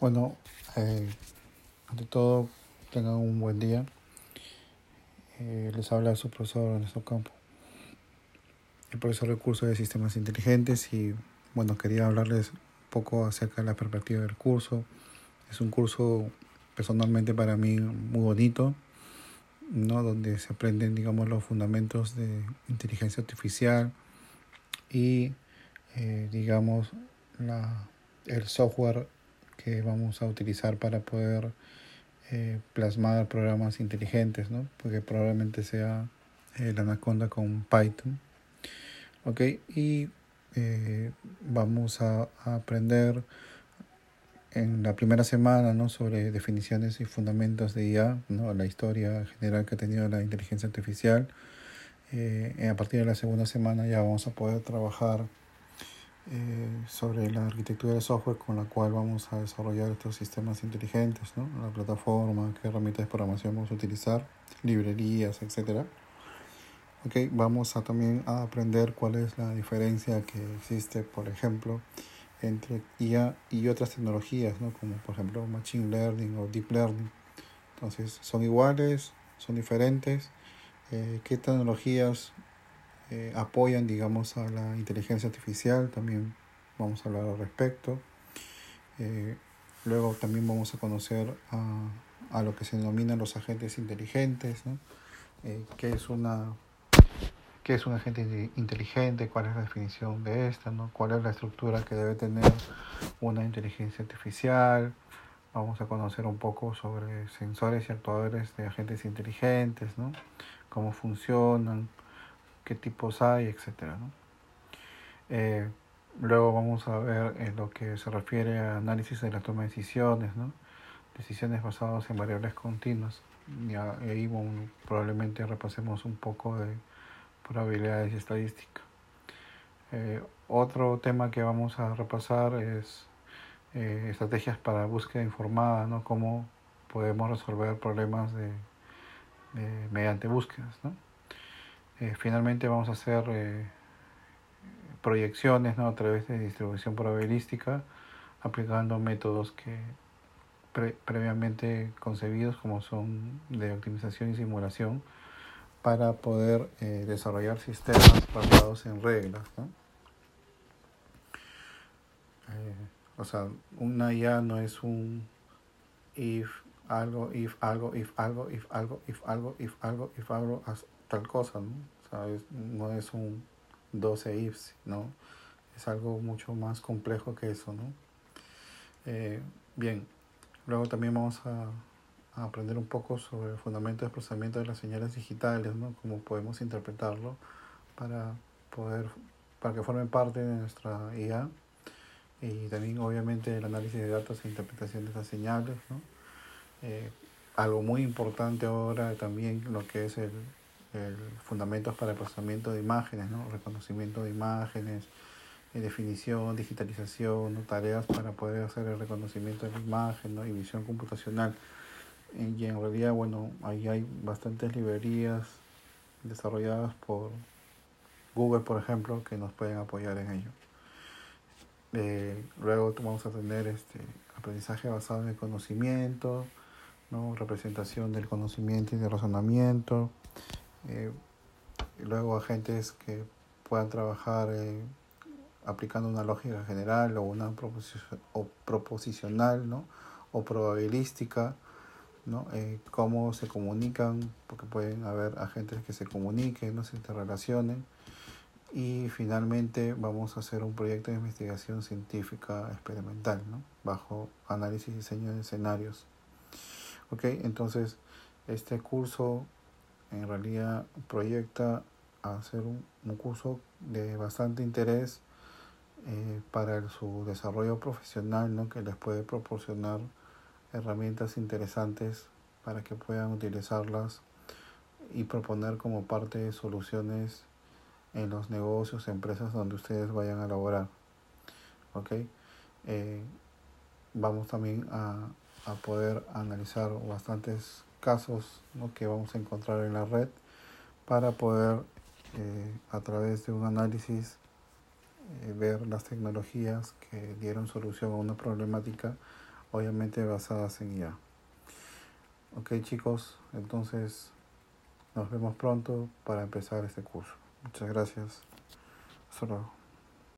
Bueno, eh, ante todo, tengan un buen día. Eh, les habla su profesor Ernesto Campo, el profesor de curso de sistemas inteligentes y bueno, quería hablarles un poco acerca de la perspectiva del curso. Es un curso personalmente para mí muy bonito, ¿no? donde se aprenden digamos los fundamentos de inteligencia artificial y eh, digamos la, el software que vamos a utilizar para poder eh, plasmar programas inteligentes, ¿no? porque probablemente sea el Anaconda con Python. ¿ok? Y eh, vamos a, aprender en la primera semana ¿no? sobre definiciones y fundamentos de IA, ¿no? la historia general que ha tenido la inteligencia artificial. Eh, a partir de la segunda semana ya vamos a poder trabajar eh, sobre la arquitectura de software con la cual vamos a desarrollar estos sistemas inteligentes, ¿no? la plataforma, qué herramientas de programación vamos a utilizar, librerías, etc. Okay, vamos a también a aprender cuál es la diferencia que existe, por ejemplo, entre IA y otras tecnologías, ¿no? como por ejemplo Machine Learning o Deep Learning. Entonces, ¿son iguales? ¿Son diferentes? Eh, ¿Qué tecnologías eh, apoyan, digamos, a la inteligencia artificial, también vamos a hablar al respecto. Eh, luego también vamos a conocer a, a, lo que se denominan los agentes inteligentes. Eh, ¿qué, es una, ¿Qué es un agente inteligente? ¿Cuál es la definición de esta? ¿no? ¿Cuál es la estructura que debe tener una inteligencia artificial? Vamos a conocer un poco sobre sensores y actuadores de agentes inteligentes, ¿no? cómo funcionan, qué tipos hay, etcétera. ¿no? Eh, luego vamos a ver en lo que se refiere a análisis de la toma de decisiones, ¿no? decisiones basadas en variables continuas. Y ahí probablemente repasemos un poco de probabilidades y estadística. Eh, otro tema que vamos a repasar es eh, estrategias para búsqueda informada, ¿no? cómo podemos resolver problemas de mediante búsquedas. ¿no? Eh, finalmente vamos a hacer eh, proyecciones ¿no? a través de distribución probabilística aplicando métodos que previamente concebidos como son de optimización y simulación para poder eh, desarrollar sistemas basados en reglas. ¿no? o sea, una no es un if algo, if algo, if algo, if algo, if algo, if algo, if algo, tal cosa, ¿no? ¿Sabes? No es un 12 ifs, ¿no? Es algo mucho más complejo que eso, ¿no? Eh, bien, luego también vamos a, a, aprender un poco sobre el fundamento de procesamiento de las señales digitales, ¿no? Cómo podemos interpretarlo para poder, para que formen parte de nuestra IA y también obviamente el análisis de datos e interpretación de esas señales, ¿no? Eh, algo muy importante ahora también lo que es el, el fundamentos para el procesamiento de imágenes, ¿no? reconocimiento de imágenes, eh, definición, digitalización, tareas para poder hacer el reconocimiento de la imagen ¿no? y visión computacional. Y en realidad, bueno, ahí hay bastantes librerías desarrolladas por Google, por ejemplo, que nos pueden apoyar en ello. Eh, luego vamos a tener este aprendizaje basado en el conocimiento, ¿no? representación del conocimiento y del razonamiento, eh, luego agentes que puedan trabajar eh, aplicando una lógica general o una o proposicional ¿no? o probabilística, ¿no? Eh, cómo se comunican, porque pueden haber agentes que se comuniquen, ¿no? se interrelacionen. Y finalmente vamos a hacer un proyecto de investigación científica experimental, ¿no? bajo análisis y diseño de escenarios. Ok, entonces este curso en realidad proyecta hacer un, curso de bastante interés eh, para su desarrollo profesional, ¿no? que les puede proporcionar herramientas interesantes para que puedan utilizarlas y proponer como parte de soluciones en los negocios, empresas donde ustedes vayan a laborar. ¿Ok? Eh, vamos también a, a poder analizar bastantes casos ¿no? que vamos a encontrar en la red para poder eh, a través de un análisis eh, ver las tecnologías que dieron solución a una problemática obviamente basadas en IA. Ok chicos, entonces nos vemos pronto para empezar este curso. Muchas gracias. Hasta luego.